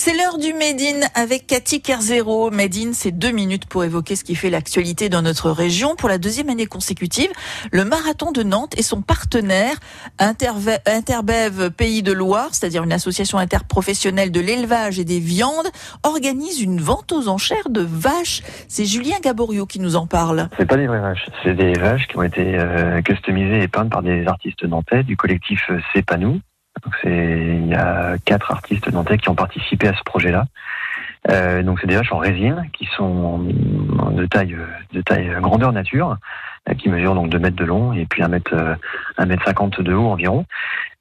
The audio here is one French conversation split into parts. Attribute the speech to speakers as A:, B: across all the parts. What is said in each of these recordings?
A: C'est l'heure du Made in avec Cathy Kerzero. Made in, c'est deux minutes pour évoquer ce qui fait l'actualité dans notre région. Pour la deuxième année consécutive, le marathon de Nantes et son partenaire Interbev Pays de Loire, c'est-à-dire une association interprofessionnelle de l'élevage et des viandes, organise une vente aux enchères de vaches. C'est Julien Gaborio qui nous en parle.
B: C'est pas des vraies vaches, c'est des vaches qui ont été euh, customisées et peintes par des artistes nantais du collectif euh, C'est pas nous. Il y a quatre artistes nantais qui ont participé à ce projet-là. Euh, donc c'est des vaches en résine qui sont de taille de taille grandeur nature, euh, qui mesurent donc 2 mètres de long et puis 1 mètre 1 mètre 50 de haut environ.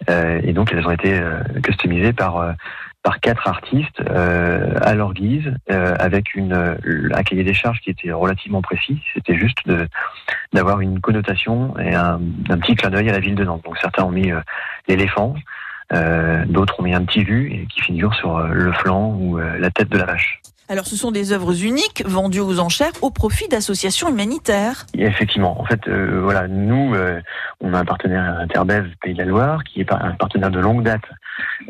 B: Euh, et donc elles ont été euh, customisées par par quatre artistes euh, à leur guise, euh, avec une, un cahier des charges qui était relativement précis. C'était juste d'avoir une connotation et un, un, petit clin d'œil à la ville de Nantes. Donc certains ont mis l'éléphant, euh, d'autres ont mis un petit vu et qui figure sur euh, le flanc ou euh, la tête de la vache.
A: Alors, ce sont des œuvres uniques vendues aux enchères au profit d'associations humanitaires.
B: effectivement. En fait, euh, voilà, nous, euh, on a un partenaire Interbev Pays de la Loire, qui est un partenaire de longue date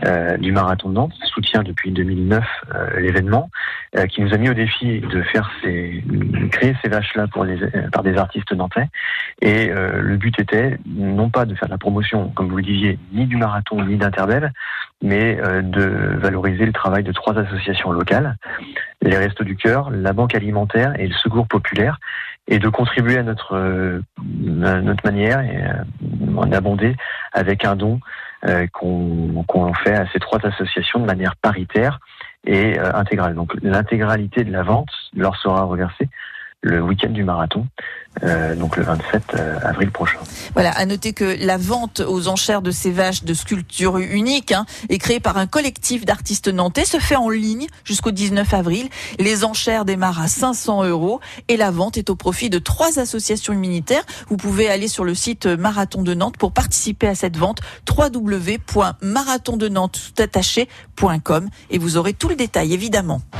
B: euh, du marathon de Nantes, soutient depuis 2009 l'événement, qui nous a mis au défi de faire ces, créer ces vaches-là pour les, par des artistes nantais. Et le but était non pas de faire la promotion, comme vous le disiez, ni du marathon ni d'Interbev, mais de valoriser le travail de trois associations locales les Restos du Cœur, la Banque alimentaire et le Secours populaire, et de contribuer à notre, euh, notre manière et euh, en abonder avec un don euh, qu'on fait à ces trois associations de manière paritaire et intégrale. Donc l'intégralité de la vente leur sera reversée le week-end du marathon, euh, donc le 27 euh, avril prochain.
A: Voilà, à noter que la vente aux enchères de ces vaches de sculpture unique hein, est créée par un collectif d'artistes nantais, se fait en ligne jusqu'au 19 avril. Les enchères démarrent à 500 euros et la vente est au profit de trois associations humanitaires. Vous pouvez aller sur le site Marathon de Nantes pour participer à cette vente www.marathondenantes et vous aurez tout le détail évidemment.